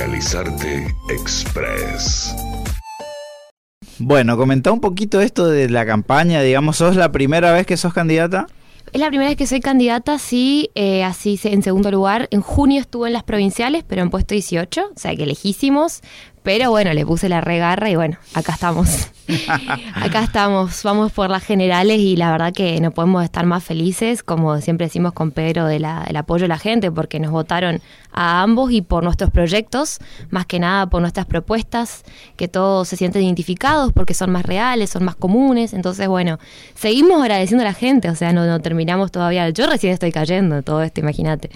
Legalizarte Express. Bueno, comentá un poquito esto de la campaña, digamos, ¿sos la primera vez que sos candidata? Es la primera vez que soy candidata, sí, eh, así en segundo lugar. En junio estuve en las provinciales, pero en puesto 18, o sea que lejísimos. Pero bueno, le puse la regarra y bueno, acá estamos. acá estamos, vamos por las generales y la verdad que no podemos estar más felices, como siempre decimos con Pedro, de del apoyo de la gente, porque nos votaron a ambos y por nuestros proyectos, más que nada por nuestras propuestas, que todos se sienten identificados porque son más reales, son más comunes. Entonces, bueno, seguimos agradeciendo a la gente, o sea, no, no terminamos todavía. Yo recién estoy cayendo todo esto, imagínate.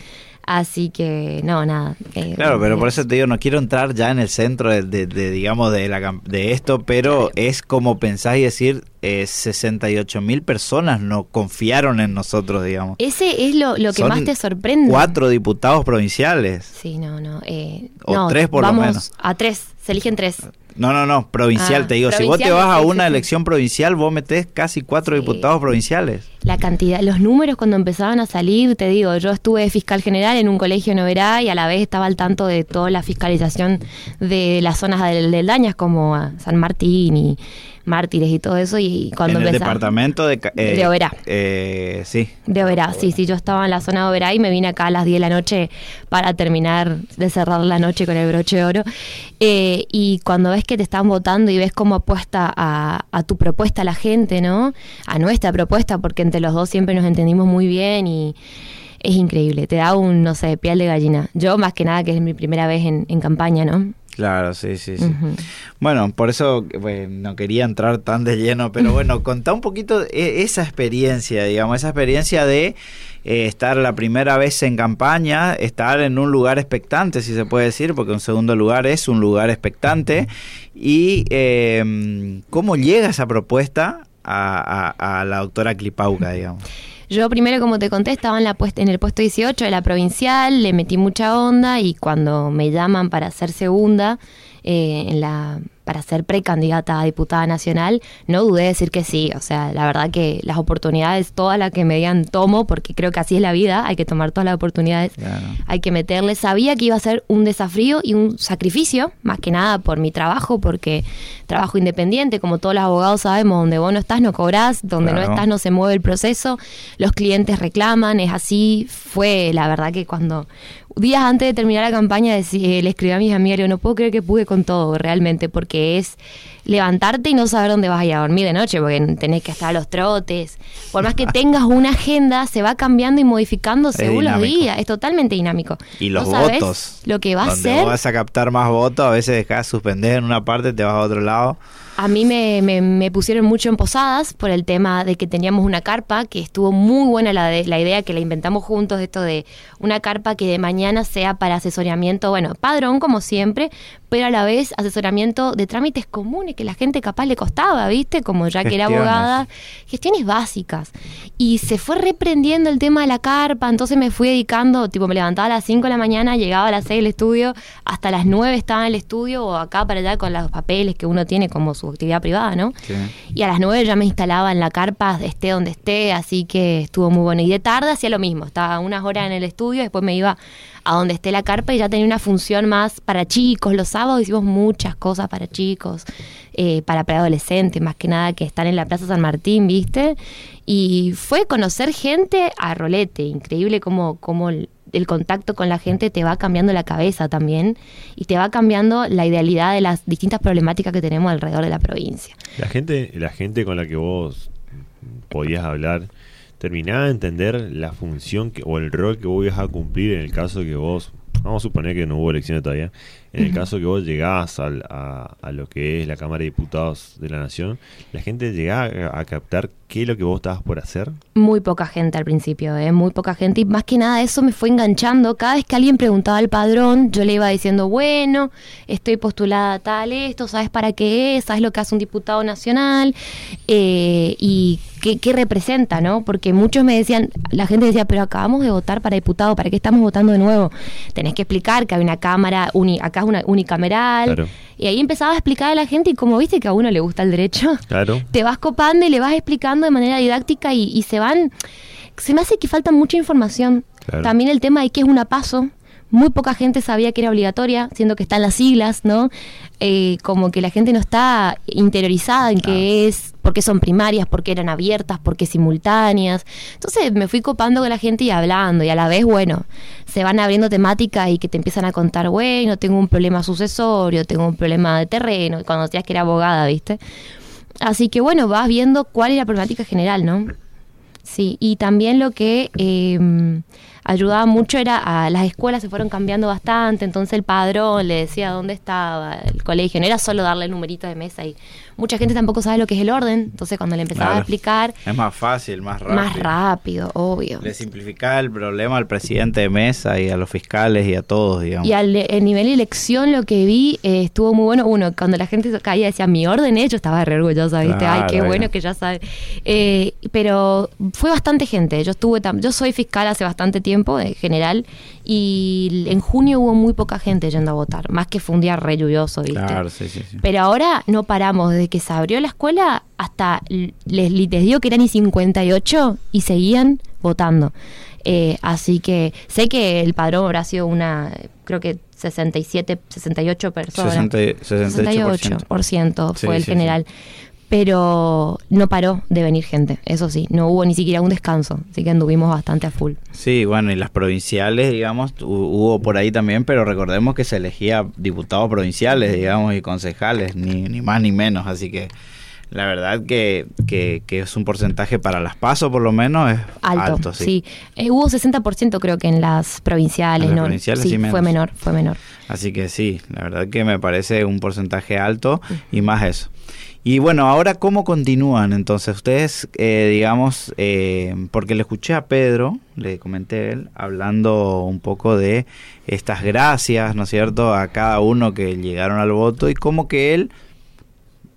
Así que, no, nada. Eh, claro, pero por eso te digo, no quiero entrar ya en el centro de, digamos, de, la, de esto, pero es como pensás y decir, eh, 68 mil personas no confiaron en nosotros, digamos. Ese es lo, que más te sorprende. Cuatro diputados provinciales. Sí, no, no. Eh, o tres por lo menos. A tres, se eligen tres. No, no, no, provincial, ah, te digo. Si vos te vas a una elección provincial, vos metés casi cuatro diputados provinciales. La cantidad, los números cuando empezaban a salir, te digo, yo estuve fiscal general en un colegio en Oberá y a la vez estaba al tanto de toda la fiscalización de las zonas del, Dañas como San Martín y mártires y todo eso. Y cuando en el departamento de, eh, de Oberá. Eh, sí. De Oberá, sí, sí. Yo estaba en la zona de Oberá y me vine acá a las 10 de la noche para terminar de cerrar la noche con el broche de oro. Eh, y cuando ves que te están votando y ves cómo apuesta a, a tu propuesta la gente, ¿no? A nuestra propuesta, porque entre los dos siempre nos entendimos muy bien y es increíble. Te da un, no sé, piel de gallina. Yo, más que nada, que es mi primera vez en, en campaña, ¿no? Claro, sí, sí, sí. Bueno, por eso no quería entrar tan de lleno, pero bueno, contá un poquito e, esa experiencia, digamos, esa experiencia de eh, estar la primera vez en campaña, estar en un lugar expectante, si se puede decir, porque un segundo lugar es un lugar expectante, y eh, cómo llega esa propuesta a, a la doctora Clipauca, digamos. Yo primero, como te conté, estaba en, la en el puesto 18 de la provincial, le metí mucha onda y cuando me llaman para ser segunda eh, en la para ser precandidata a diputada nacional, no dudé de decir que sí. O sea, la verdad que las oportunidades, todas las que me digan, tomo, porque creo que así es la vida, hay que tomar todas las oportunidades, hay que meterle. Sabía que iba a ser un desafío y un sacrificio, más que nada por mi trabajo, porque trabajo independiente, como todos los abogados sabemos, donde vos no estás no cobrás, donde no estás no se mueve el proceso, los clientes reclaman, es así. Fue la verdad que cuando días antes de terminar la campaña le escribí a mis amigas, no puedo creer que pude con todo realmente, porque es levantarte y no saber dónde vas a ir a dormir de noche, porque tenés que estar a los trotes. Por más que tengas una agenda, se va cambiando y modificando según los días, es totalmente dinámico. Y los votos. Lo que va a ser. vas a captar más votos, a veces dejas suspender en una parte, te vas a otro lado. A mí me, me, pusieron mucho en posadas por el tema de que teníamos una carpa, que estuvo muy buena la, de, la idea que la inventamos juntos, esto de una carpa que de mañana sea para asesoramiento, bueno, padrón como siempre, pero a la vez asesoramiento de trámites comunes que la gente capaz le costaba, ¿viste? Como ya que era abogada, gestiones básicas. Y se fue reprendiendo el tema de la carpa, entonces me fui dedicando, tipo me levantaba a las 5 de la mañana, llegaba a las 6 del estudio, hasta las 9 estaba en el estudio o acá para allá con los papeles que uno tiene como su actividad privada, ¿no? Y a las nueve ya me instalaba en la carpa, esté donde esté, así que estuvo muy bueno. Y de tarde hacía lo mismo, estaba unas horas en el estudio, después me iba a donde esté la carpa y ya tenía una función más para chicos. Los sábados hicimos muchas cosas para chicos, eh, para preadolescentes, más que nada que están en la Plaza San Martín, ¿viste? Y fue conocer gente a rolete, increíble como, como el contacto con la gente te va cambiando la cabeza también y te va cambiando la idealidad de las distintas problemáticas que tenemos alrededor de la provincia. La gente, la gente con la que vos podías hablar, terminaba de entender la función que, o el rol que vos ibas a cumplir en el caso que vos, vamos a suponer que no hubo elecciones todavía, en el caso que vos llegás a, a, lo que es la Cámara de Diputados de la Nación, la gente llegaba a captar qué es lo que vos estabas por hacer? Muy poca gente al principio, ¿eh? muy poca gente. Y más que nada eso me fue enganchando. Cada vez que alguien preguntaba al padrón, yo le iba diciendo, bueno, estoy postulada a tal esto, ¿sabes para qué es? ¿Sabes lo que hace un diputado nacional? Eh, y qué, representa, ¿no? Porque muchos me decían, la gente decía, pero acabamos de votar para diputado, ¿para qué estamos votando de nuevo? Tenés que explicar que hay una cámara, uni, acá es una unicameral. Claro y ahí empezaba a explicar a la gente y como viste que a uno le gusta el derecho, te vas copando y le vas explicando de manera didáctica y, se van... Se me hace que falta mucha información. También el tema de qué es una paso, muy poca gente sabía que era obligatoria, siendo que están las siglas, ¿no? Eh, como que la gente no está interiorizada en qué es, por qué son primarias, por qué eran abiertas, por qué simultáneas. Entonces me fui copando con la gente y hablando, y a la vez, bueno, se van abriendo temáticas y que te empiezan a contar, bueno, tengo un problema sucesorio, tengo un problema de terreno, cuando decías que era abogada, ¿viste? Así que bueno, vas viendo cuál es la problemática general, ¿no? Sí, y también lo que eh, ayudaba mucho era a las escuelas se fueron cambiando bastante, entonces el padrón le decía dónde estaba el colegio, no era solo darle el numerito de mesa y mucha gente tampoco sabe lo que es el orden, entonces cuando le empezaba Claro. a explicar Es más fácil, más rápido. más rápido, obvio. Le simplificaba el problema al presidente de mesa y a los fiscales y a todos, digamos. Y al el nivel elección lo que vi eh, estuvo muy bueno. Uno, cuando la gente caía decía mi orden hecho, estaba re orgullosa, ¿viste? Ay, qué bueno que ya sabe. Eh, pero fue bastante gente. Yo estuve tam- yo soy fiscal hace bastante tiempo, en general, y en junio hubo muy poca gente yendo a votar, más que fue un día re lluvioso, ¿viste? Claro, sí, sí, sí. Pero ahora no paramos, desde que se abrió la escuela hasta, les, les digo que eran y 58 y seguían votando. Eh, así que sé que el padrón habrá sido una, creo que 67, 68 personas. 60 y- 68%. 68% Sí, fue el general. Pero no paró de venir gente, eso sí, no hubo ni siquiera un descanso, así que anduvimos bastante a full. Sí, bueno, y las provinciales, digamos, hu- hubo por ahí también, pero recordemos que se elegía diputados provinciales, digamos, y concejales, ni, ni más ni menos, así que la verdad que, que, que es un porcentaje para las pasos, por lo menos, es Alto, alto, sí. sí. Eh, hubo 60% creo que en las provinciales, En las ¿no? provinciales sí, sí, fue menos. menor, fue menor. Así que sí, la verdad que me parece un porcentaje alto y más eso. Y bueno, ahora cómo continúan entonces ustedes, eh, digamos, eh, porque le escuché a Pedro, le comenté a él, hablando un poco de estas gracias, ¿no es cierto?, a cada uno que llegaron al voto y cómo que él,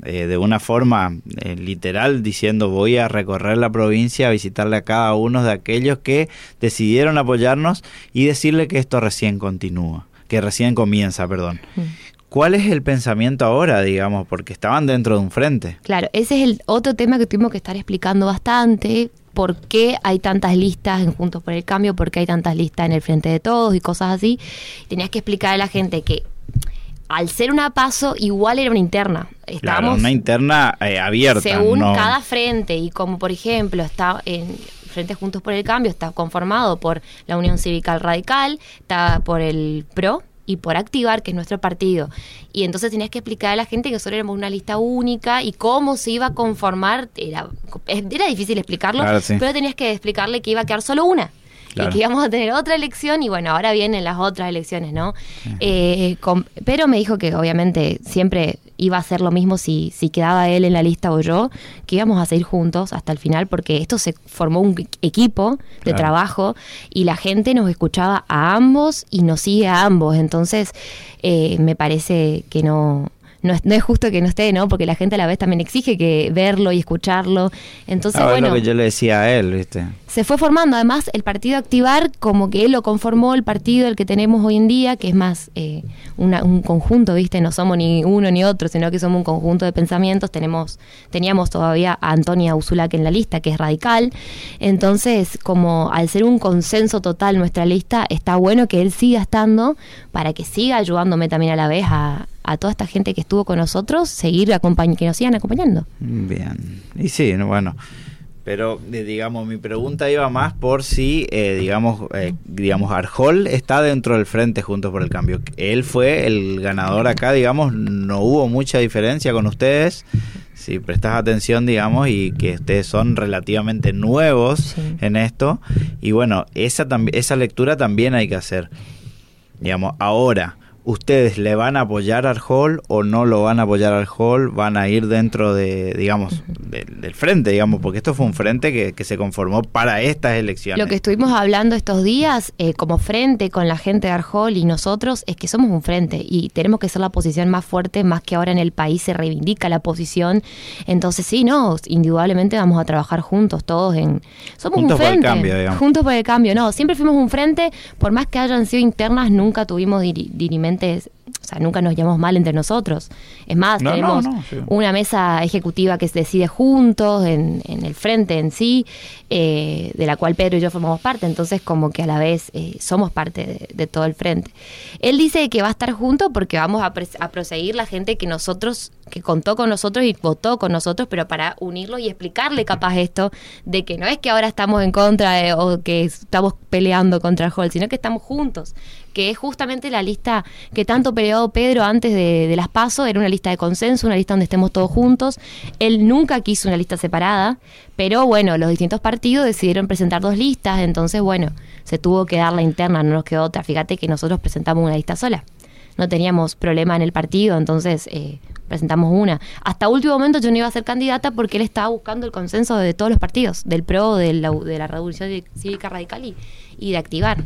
eh, de una forma eh, literal, diciendo voy a recorrer la provincia, a visitarle a cada uno de aquellos que decidieron apoyarnos y decirle que esto recién continúa, que recién comienza, perdón. Mm. ¿Cuál es el pensamiento ahora, digamos? Porque estaban dentro de un frente. Claro, ese es el otro tema que tuvimos que estar explicando bastante. ¿Por qué hay tantas listas en Juntos por el Cambio? ¿Por qué hay tantas listas en el Frente de Todos y cosas así? Tenías que explicar a la gente que al ser una paso, igual era una interna. Claro, Estábamos una interna eh, abierta. según no- cada frente y como por ejemplo está en Frente Juntos por el Cambio está conformado por la Unión Cívica Radical, está por el PRO y por Activar, que es nuestro partido. Y entonces tenías que explicar a la gente que nosotros éramos una lista única y cómo se iba a conformar. Era, era difícil explicarlo, Claro, sí. pero tenías que explicarle que iba a quedar solo una. Claro. Y que íbamos a tener otra elección y bueno, ahora vienen las otras elecciones, ¿no? Eh, con- pero me dijo que obviamente siempre iba a ser lo mismo si, si quedaba él en la lista o yo, que íbamos a seguir juntos hasta el final porque esto se formó un equipo de Claro. trabajo y la gente nos escuchaba a ambos y nos sigue a ambos. Entonces, eh, me parece que no... No es, no es justo que no esté, ¿no? Porque la gente a la vez también exige que verlo y escucharlo. Entonces, Ah, es bueno lo que yo le decía a él, ¿viste? se fue formando. Además, el partido Activar, como que él lo conformó el partido el que tenemos hoy en día, que es más eh, una- un conjunto, ¿viste? No somos ni uno ni otro, sino que somos un conjunto de pensamientos. Tenemos, teníamos todavía a Antonia Usulac en la lista, que es radical. Entonces, como al ser un consenso total nuestra lista, está bueno que él siga estando para que siga ayudándome también a la vez a, a toda esta gente que estuvo con nosotros, seguir que nos sigan acompañando. Bien. Y sí, no, bueno. Pero, eh, digamos, mi pregunta iba más por si, eh, digamos, eh, digamos, Arjol está dentro del frente Juntos por el Cambio. Él fue el ganador acá, digamos, no hubo mucha diferencia con ustedes. Si prestas atención, digamos, y que ustedes son relativamente nuevos Sí. en esto. Y bueno, esa, esa lectura también hay que hacer. Digamos, ahora, ¿ustedes le van a apoyar al Hall o no lo van a apoyar al Hall? ¿Van a ir dentro de, digamos, del, del frente, digamos? Porque esto fue un frente que, que se conformó para estas elecciones. Lo que estuvimos hablando estos días eh, como frente con la gente de Arjol y nosotros es que somos un frente y tenemos que ser la posición más fuerte, más que ahora en el país se reivindica la posición. Entonces sí, no, indudablemente vamos a trabajar juntos todos en... Somos Juntos un por el frente. cambio, digamos. Juntos por el cambio, no, siempre fuimos un frente, por más que hayan sido internas, nunca tuvimos diri- dirimente O sea, nunca nos llevamos mal entre nosotros. Es más, No, tenemos no, sí. una mesa ejecutiva que se decide juntos, en, en el frente en sí, eh, de la cual Pedro y yo formamos parte. Entonces, como que a la vez eh, somos parte de, de todo el frente. Él dice que va a estar junto porque vamos a, proseguir la gente que nosotros, que contó con nosotros y votó con nosotros, pero para unirlos y explicarle capaz esto de que no es que ahora estamos en contra o que estamos peleando contra Hall, sino que estamos juntos que es justamente la lista que tanto peleó Pedro antes de, de las PASO, era una lista de consenso, una lista donde estemos todos juntos. Él nunca quiso una lista separada, pero bueno, los distintos partidos decidieron presentar dos listas, entonces bueno, se tuvo que dar la interna, no nos quedó otra. Fíjate que nosotros presentamos una lista sola. No teníamos problema en el partido, entonces eh, presentamos una. Hasta último momento yo no iba a ser candidata porque él estaba buscando el consenso de todos los partidos, del PRO, de la, de la Revolución Cívica Radical y, y de activar.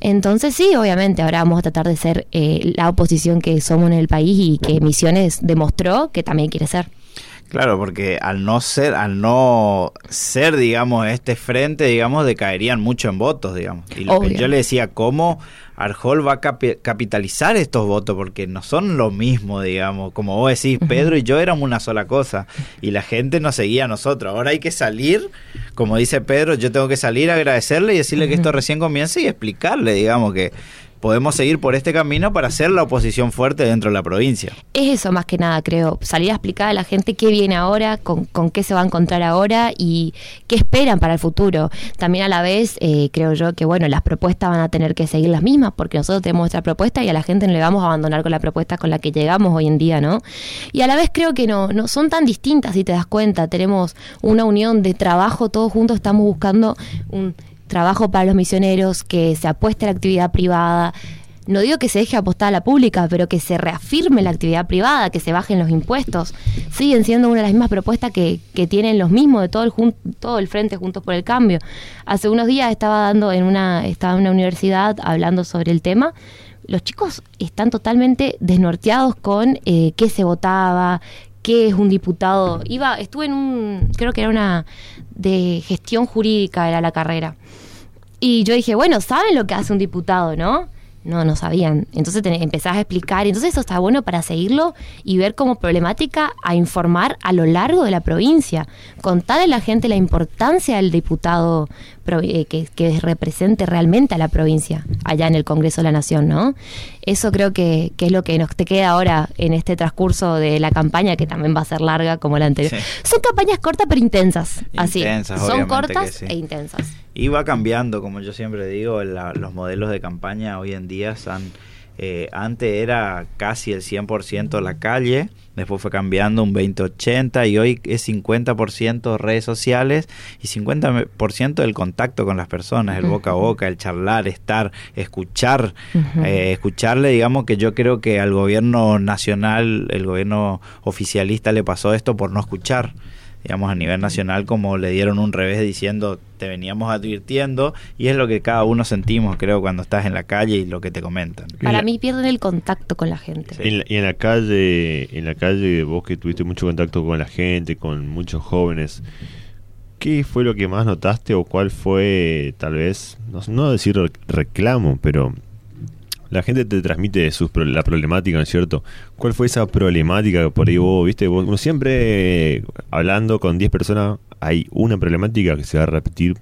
Entonces sí, obviamente, ahora vamos a tratar de ser eh, la oposición que somos en el país y que Misiones demostró que también quiere ser. Claro, porque al no ser, al no ser, digamos, este frente, digamos, decaerían mucho en votos, digamos. Y lo que yo le decía, ¿cómo Arjol va a capi- capitalizar estos votos? Porque no son lo mismo, digamos. Como vos decís, Pedro y yo éramos una sola cosa. Y la gente nos seguía a nosotros. Ahora hay que salir, como dice Pedro, yo tengo que salir a agradecerle y decirle que esto recién comienza y explicarle, digamos, que podemos seguir por este camino para ser la oposición fuerte dentro de la provincia. Es eso más que nada, creo, salir a explicar a la gente qué viene ahora, con, con qué se va a encontrar ahora y qué esperan para el futuro. También a la vez, eh, creo yo que, bueno, las propuestas van a tener que seguir las mismas, porque nosotros tenemos nuestra propuesta y a la gente no le vamos a abandonar con la propuesta con la que llegamos hoy en día, ¿no? Y a la vez creo que no, no son tan distintas, si te das cuenta. Tenemos una unión de trabajo, todos juntos estamos buscando un trabajo para los misioneros, que se apueste a la actividad privada. No digo que se deje apostar a la pública, pero que se reafirme la actividad privada, que se bajen los impuestos. Siguen siendo una de las mismas propuestas que, que tienen los mismos de todo el, todo el frente Juntos por el Cambio. Hace unos días estaba dando en una, estaba en una universidad hablando sobre el tema. Los chicos están totalmente desnorteados con eh, qué se votaba, qué es un diputado. Iba, estuve en un, creo que era una de gestión jurídica, era la carrera. Y yo dije, bueno, ¿saben lo que hace un diputado, no? No, no sabían. Entonces te empezás a explicar. Entonces eso está bueno para seguirlo y ver como problemática a informar a lo largo de la provincia. Contarle a la gente la importancia del diputado que, que represente realmente a la provincia allá en el Congreso de la Nación, ¿no? Eso creo que, que es lo que nos te queda ahora en este transcurso de la campaña, que también va a ser larga como la anterior. Sí. Son campañas cortas pero intensas. así. Intensas, Son cortas sí. e intensas. Y va cambiando, como yo siempre digo, la- los modelos de campaña hoy en día son... eh, antes era casi el 100% la calle, después fue cambiando un 20-80 y hoy es 50% redes sociales y 50% el contacto con las personas, el boca a boca, el charlar, estar, escuchar, eh, escucharle, digamos que yo creo que al gobierno nacional, el gobierno oficialista le pasó esto por no escuchar digamos, a nivel nacional, como le dieron un revés diciendo, te veníamos advirtiendo, y es lo que cada uno sentimos, creo, cuando estás en la calle y lo que te comentan. Para mí pierden el contacto con la gente. Sí. En la- y en la calle, en la calle, vos que tuviste mucho contacto con la gente, con muchos jóvenes, ¿qué fue lo que más notaste o cuál fue, tal vez, no, no decir re- reclamo, pero la gente te transmite sus, pro- la problemática, ¿no es cierto? ¿Cuál fue esa problemática que por ahí vos, viste? Vos, uno siempre eh, hablando con 10 personas, hay una problemática que se va a repetir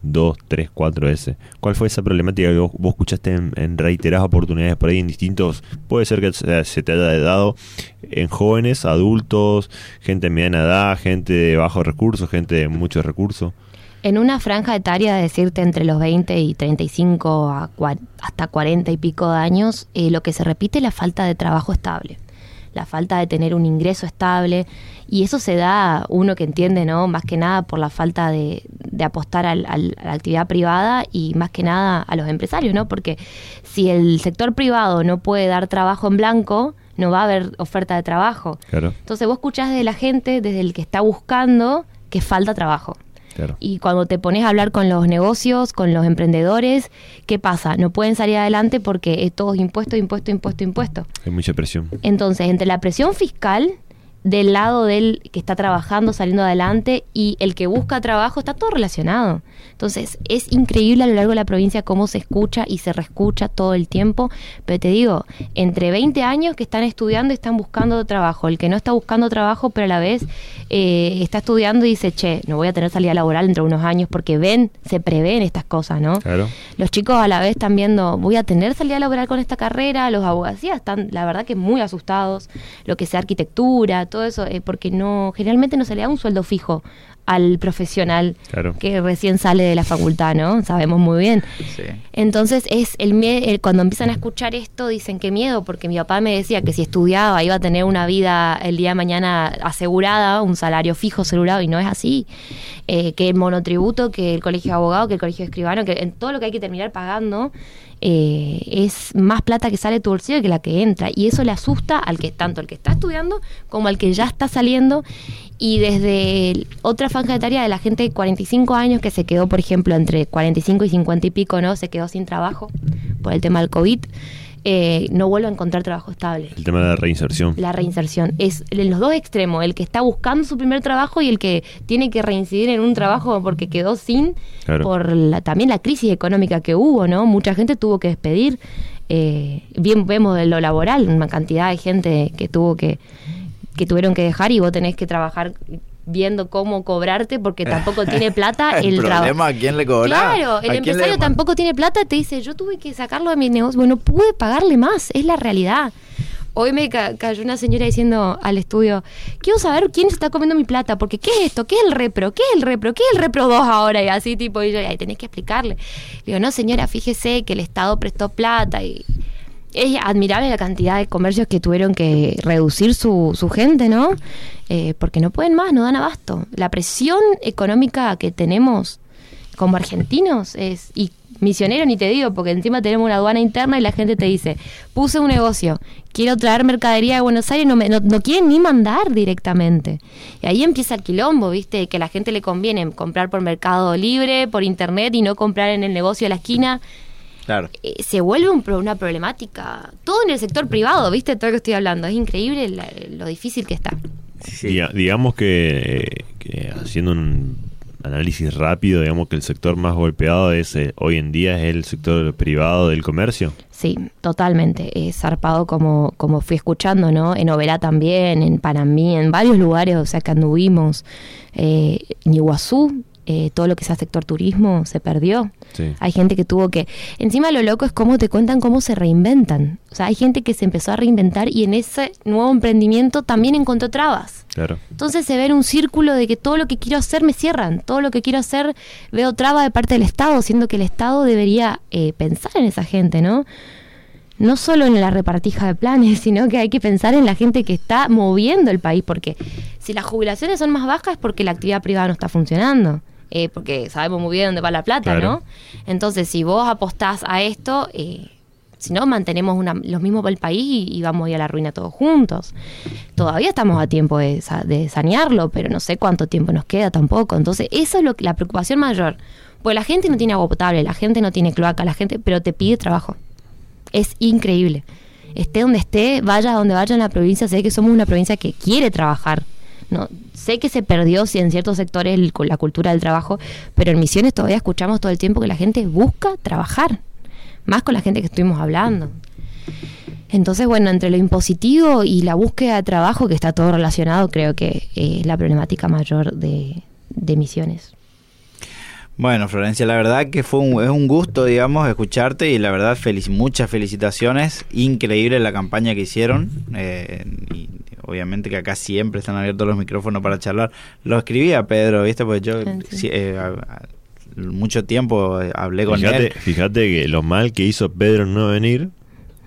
dos, tres, cuatro veces. ¿Cuál fue esa problemática que vos, vos escuchaste en, en reiteradas oportunidades por ahí en distintos? Puede ser que se, se te haya dado en jóvenes, adultos, gente de mediana edad, gente de bajos recursos, gente de muchos recursos. En una franja etaria, de decirte entre los 20 y 35 a hasta 40 y pico de años, eh, lo que se repite es la falta de trabajo estable, la falta de tener un ingreso estable, y eso se da, uno que entiende, ¿no? Más que nada por la falta de, de apostar al- al- a la actividad privada y más que nada a los empresarios, ¿no? Porque si el sector privado no puede dar trabajo en blanco, no va a haber oferta de trabajo. Claro, Entonces vos escuchás de la gente, desde el que está buscando, que falta trabajo. Claro. Y cuando te pones a hablar con los negocios, con los emprendedores, ¿qué pasa? No pueden salir adelante porque es todo impuesto, impuesto, impuesto, impuesto. Hay mucha presión. Entonces, entre la presión fiscal del lado del que está trabajando, saliendo adelante, y el que busca trabajo, está todo relacionado. Entonces, es increíble a lo largo de la provincia cómo se escucha y se reescucha todo el tiempo, pero te digo, entre 20 años que están estudiando y están buscando trabajo, el que no está buscando trabajo, pero a la vez eh, está estudiando y dice, che, no voy a tener salida laboral entre unos años porque ven, se prevén estas cosas, ¿no? Claro. Los chicos a la vez están viendo, voy a tener salida laboral con esta carrera, los abogacías están, la verdad que muy asustados, lo que sea arquitectura, todo eso, eh, porque no, generalmente no se le da un sueldo fijo al profesional Claro. que recién sale de la facultad, ¿no? Sabemos muy bien. Sí. Entonces es el miedo, cuando empiezan a escuchar esto dicen qué miedo, porque mi papá me decía que si estudiaba iba a tener una vida el día de mañana asegurada, un salario fijo asegurado, y no es así. Eh, que el monotributo, que el colegio de abogado, que el colegio de escribano, que en todo lo que hay que terminar pagando, eh, es más plata que sale de tu bolsillo que la que entra. Y eso le asusta al que, tanto al que está estudiando como al que ya está saliendo. Y desde otra franja etaria de la gente de 45 años que se quedó, por ejemplo, entre 45 y 50 y pico, ¿no? Se quedó sin trabajo por el tema del COVID. Eh, no vuelve a encontrar trabajo estable. El tema de la reinserción. La reinserción es en los dos extremos, el que está buscando su primer trabajo y el que tiene que reincidir en un trabajo porque quedó sin Claro. por la- también la crisis económica que hubo, ¿no? Mucha gente tuvo que despedir. eh, bien vemos de lo laboral, una cantidad de gente que tuvo que que tuvieron que dejar y vos tenés que trabajar viendo cómo cobrarte porque tampoco tiene plata el el, trabajo. problema a quién le cobra. Claro, el empresario tampoco tiene plata, te dice, yo tuve que sacarlo de mi negocio, bueno, pude pagarle más, es la realidad. Hoy me ca- cayó una señora diciendo al estudio, quiero saber quién está comiendo mi plata, porque ¿qué es esto? ¿Qué es el repro? ¿Qué es el repro? ¿Qué es el repro 2 ahora? Y así tipo, y yo, ahí tenés que explicarle. Le digo, no señora, fíjese que el Estado prestó plata y es admirable la cantidad de comercios que tuvieron que reducir su, su gente, ¿no? Eh, porque no pueden más, no dan abasto. La presión económica que tenemos como argentinos es, y misionero ni te digo, porque encima tenemos una aduana interna y la gente te dice, puse un negocio, quiero traer mercadería de Buenos Aires, no, me, no, no quieren ni mandar directamente. Y ahí empieza el quilombo, ¿viste? Que a la gente le conviene comprar por Mercado Libre, por Internet y no comprar en el negocio de la esquina Claro. eh, se vuelve un pro- una problemática. Todo en el sector privado, ¿viste? Todo lo que estoy hablando. Es increíble la- lo difícil que está. Sí. Diga- digamos que, que haciendo un análisis rápido, digamos que el sector más golpeado es eh, hoy en día es el sector privado del comercio. Sí, totalmente. Es zarpado como, como fui escuchando, ¿no? En Oberá también, en Panamí, en varios lugares, o sea, que anduvimos. Eh, en Iguazú, eh, todo lo que sea sector turismo se perdió. Sí. Hay gente que tuvo que... Encima lo loco es cómo te cuentan cómo se reinventan. O sea, hay gente que se empezó a reinventar y en ese nuevo emprendimiento también encontró trabas. Claro. Entonces se ve en un círculo de que todo lo que quiero hacer me cierran, todo lo que quiero hacer veo traba de parte del Estado, siendo que el Estado debería eh, pensar en esa gente, ¿no? No solo en la repartija de planes, sino que hay que pensar en la gente que está moviendo el país, porque si las jubilaciones son más bajas es porque la actividad privada no está funcionando, eh, porque sabemos muy bien dónde va la plata, Claro. ¿no? Entonces si vos apostás a esto... Eh, si no, mantenemos una, los mismos para el país y, y vamos a ir a la ruina todos juntos. Todavía estamos a tiempo de, de sanearlo, pero no sé cuánto tiempo nos queda tampoco. Entonces, eso es lo que, la preocupación mayor. Pues la gente no tiene agua potable, la gente no tiene cloaca, la gente, pero te pide trabajo. Es increíble. Esté donde esté, vaya a donde vaya en la provincia, sé que somos una provincia que quiere trabajar. No, sé que se perdió sí, en ciertos sectores el- la cultura del trabajo, pero en Misiones todavía escuchamos todo el tiempo que la gente busca trabajar más con la gente que estuvimos hablando. Entonces, bueno, entre lo impositivo y la búsqueda de trabajo, que está todo relacionado, creo que eh, es la problemática mayor de, de Misiones. Bueno, Florencia, la verdad que fue un, es un gusto, digamos, escucharte y la verdad felic- muchas felicitaciones. Increíble la campaña que hicieron. eh, obviamente que acá siempre están abiertos los micrófonos para charlar. Lo escribía Pedro, ¿viste? Porque yo Ah, sí. eh, a- a- mucho tiempo eh, hablé con Fíjate, él. fíjate que lo mal que hizo Pedro en no venir.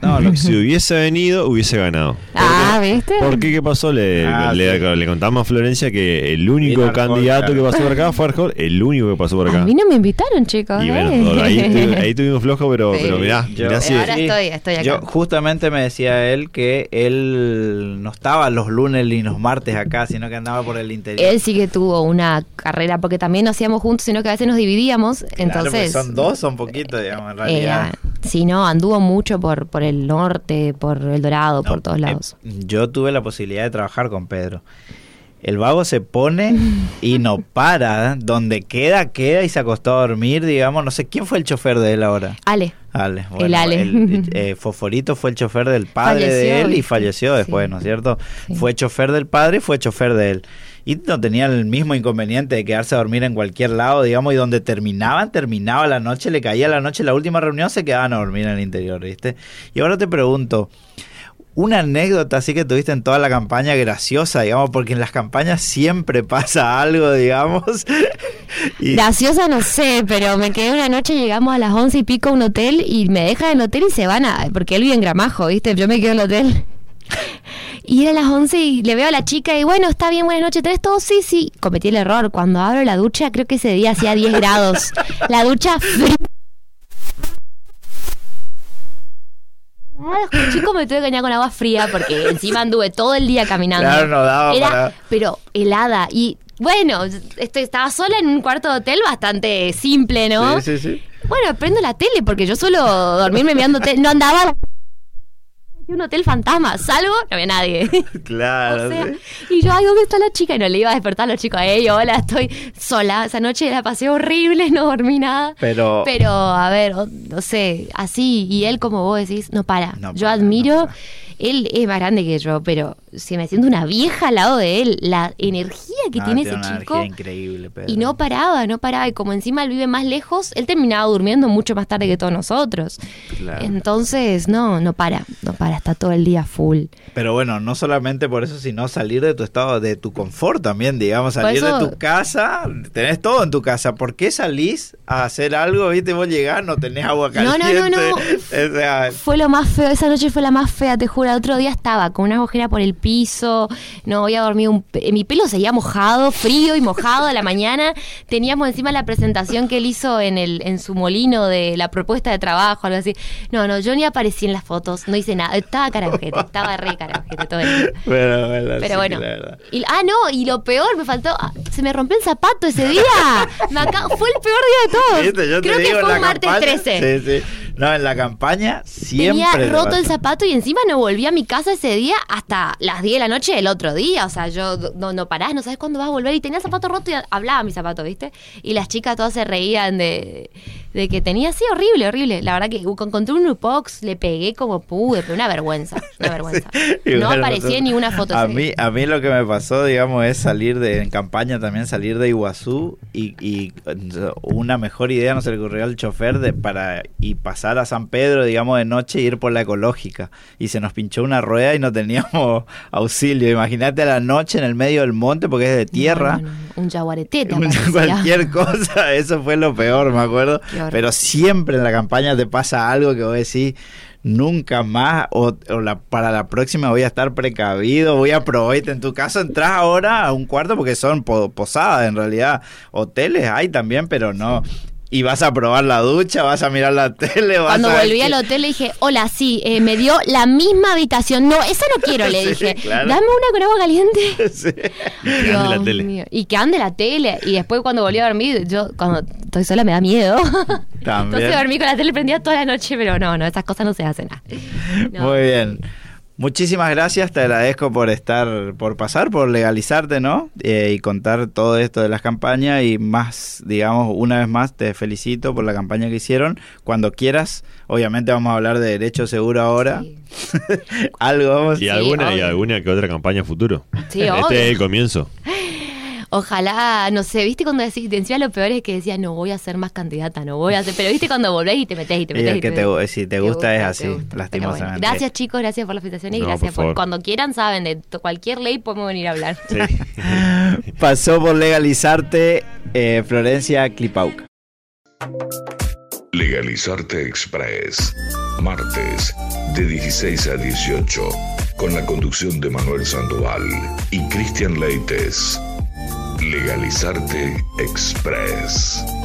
No, lo- si hubiese venido, hubiese ganado. Ah, ¿viste? ¿Por qué? ¿Qué pasó? Le, Ah, le, sí. le contamos a Florencia que el único candidato claro. que pasó por acá fue Arjona, el único que pasó por acá. A mí no me invitaron, chicos. Y ¿eh? bueno, ahí, ahí tuvimos flojo, pero, Sí. pero mirá, Yo- mirá si- Ahora estoy- estoy acá. Yo justamente me decía él que él no estaba los lunes ni los martes acá, sino que andaba por el interior. Él sí que tuvo una carrera, porque también no hacíamos juntos, sino que a veces nos dividíamos. Claro, entonces, son dos, son poquitos, digamos, en eh, realidad. Sí, no, anduvo mucho por, por el norte, por El Dorado, por todos eh, lados. yo tuve la posibilidad de trabajar con Pedro. El vago se pone y no para. Donde queda, queda y se acostó a dormir, digamos. No sé quién fue el chofer de él ahora. Ale. Ale. El Ale. eh, Foforito fue el chofer del padre Falleció, de él y falleció después. ¿no es cierto? Sí. Fue chofer del padre y fue chofer de él. Y no tenía el mismo inconveniente de quedarse a dormir en cualquier lado, digamos, y donde terminaban, terminaba la noche, le caía la noche, la última reunión se quedaban a dormir en el interior, ¿viste? Y ahora te pregunto, una anécdota así que tuviste en toda la campaña graciosa, digamos, porque en las campañas siempre pasa algo, digamos. Y, Graciosa no sé, pero me quedé una noche, llegamos a las once y pico a un hotel y me dejan en el hotel y se van a... Porque él vive en Gramajo, ¿viste? Yo me quedo en el hotel. Y era las 11 y le veo a la chica y bueno, está bien, buenas noches, ¿tres todo? Sí, sí. Cometí el error. Cuando abro la ducha, creo que ese día hacía 10 grados. La ducha fría. Chicos, me tuve que bañar con agua fría porque encima anduve todo el día caminando. Claro, no daba Era, para- pero helada. Y bueno, estoy, estaba sola en un cuarto de hotel bastante simple, ¿no? Sí, sí, sí. Bueno, prendo la tele porque yo suelo dormirme mirando tele. No andaba. Un hotel fantasma. Salvo, no había nadie. Claro, O sea, sí. y yo, ay, ¿dónde está la chica? Y no le iba a despertar a los chicos. Ey, hola, estoy sola. Esa noche la pasé horrible, no dormí nada. Pero, Pero, a ver, no sé, así. Y él, como vos decís, no para. No yo para, admiro. no para. Él es más grande que yo, pero si me siento una vieja al lado de él, la energía que no, tiene tiene ese una chico. energía increíble, Pedro. Y no paraba, no paraba. Y como encima él vive más lejos, él terminaba durmiendo mucho más tarde que todos nosotros. Claro. Entonces, no, no para, no para, está todo el día full. Pero bueno, no solamente por eso, sino salir de tu estado, de tu confort también, digamos, salir eso- de tu casa, tenés todo en tu casa. ¿Por qué salís a hacer algo, viste? Vos llegás, no tenés agua No, no, caliente. no, no. O sea, Fue lo más feo, esa noche fue la más fea, te juro. El otro día estaba con una ojera por el piso, no había dormido, un mi pelo seguía mojado, frío y mojado a la mañana. Teníamos encima la presentación que él hizo en, el, en su molino de la propuesta de trabajo, algo así. No, no, yo ni aparecí en las fotos, no hice nada, estaba carajete, estaba re carajete todo el día. pero, bueno, sí. Y- ah, no, y lo peor, me faltó. ah, se me rompió el zapato ese día. Me acá- fue el peor día de todos. Creo que fue un martes campaña- 13. Sí, sí. No, en la campaña siempre. Tenía te roto el zapato y encima no volví a mi casa ese día hasta las 10 de la noche del otro día. O sea, yo no, no parás, no sabes cuándo vas a volver. Y tenía el zapato roto y hablaba mi zapato, ¿viste? Y las chicas todas se reían de, de que tenía así horrible, horrible. La verdad que encontré un Nupox, le pegué como pude, pero una vergüenza, una vergüenza. No aparecía nosotros- ni una foto A mí, a mí lo que me pasó, digamos, es salir de, en campaña también, salir de Iguazú y, y, eh, una mejor idea no se le ocurrió al chofer de para y pasar a San Pedro, digamos, de noche e ir por la ecológica. Y se nos pinchó una rueda y no teníamos auxilio. Imagínate a la noche en el medio del monte porque es de tierra. No, no, no, Un jaguarete te Un- aparecía. Cualquier cosa, eso fue lo peor, me acuerdo. Pero siempre en la campaña te pasa algo que vos decís, nunca más, o, o la, para la próxima voy a estar precavido, voy a probar. En tu caso, entras ahora a un cuarto porque son po- posadas, en realidad. Hoteles hay también, pero no. Y vas a probar la ducha, vas a mirar la tele, vas Cuando a volví al hotel le dije, hola, sí, eh, me dio la misma habitación. No, esa no quiero, le Sí, dije. claro. Dame una con agua caliente. Sí. que ande la Dios tele. mío. Y que ande la tele. Y después cuando volví a dormir, yo cuando estoy sola me da miedo. También. Entonces dormí con la tele prendida toda la noche, pero no, no, esas cosas no se hacen. No. Muy bien. Muchísimas gracias, te agradezco por estar, por pasar, por legalizarte, ¿no? Eh, y contar todo esto de las campañas y más, digamos, una vez más te felicito por la campaña que hicieron. Cuando quieras, obviamente vamos a hablar de derecho seguro ahora. Sí. Algo vamos. Y Sí, alguna y alguna que otra campaña futuro. Sí, este obvio. es el comienzo. Ojalá, no sé, viste cuando decís, encima lo peor es que decía, no voy a ser más candidata, no voy a ser, pero viste cuando volvés y te metés y te Y metés. el y que te gu- si te gusta es así, gusta. Lastimosamente. bueno, gracias chicos, gracias por la felicitación y No, gracias por cuando quieran, saben, de cualquier ley podemos venir a hablar. Sí. Pasó por legalizarte eh, Florencia Clipauca. Legalizarte Express. Martes, de 16 a 18. Con la conducción de Manuel Sandoval y Cristian Leites. Legalizarte Express.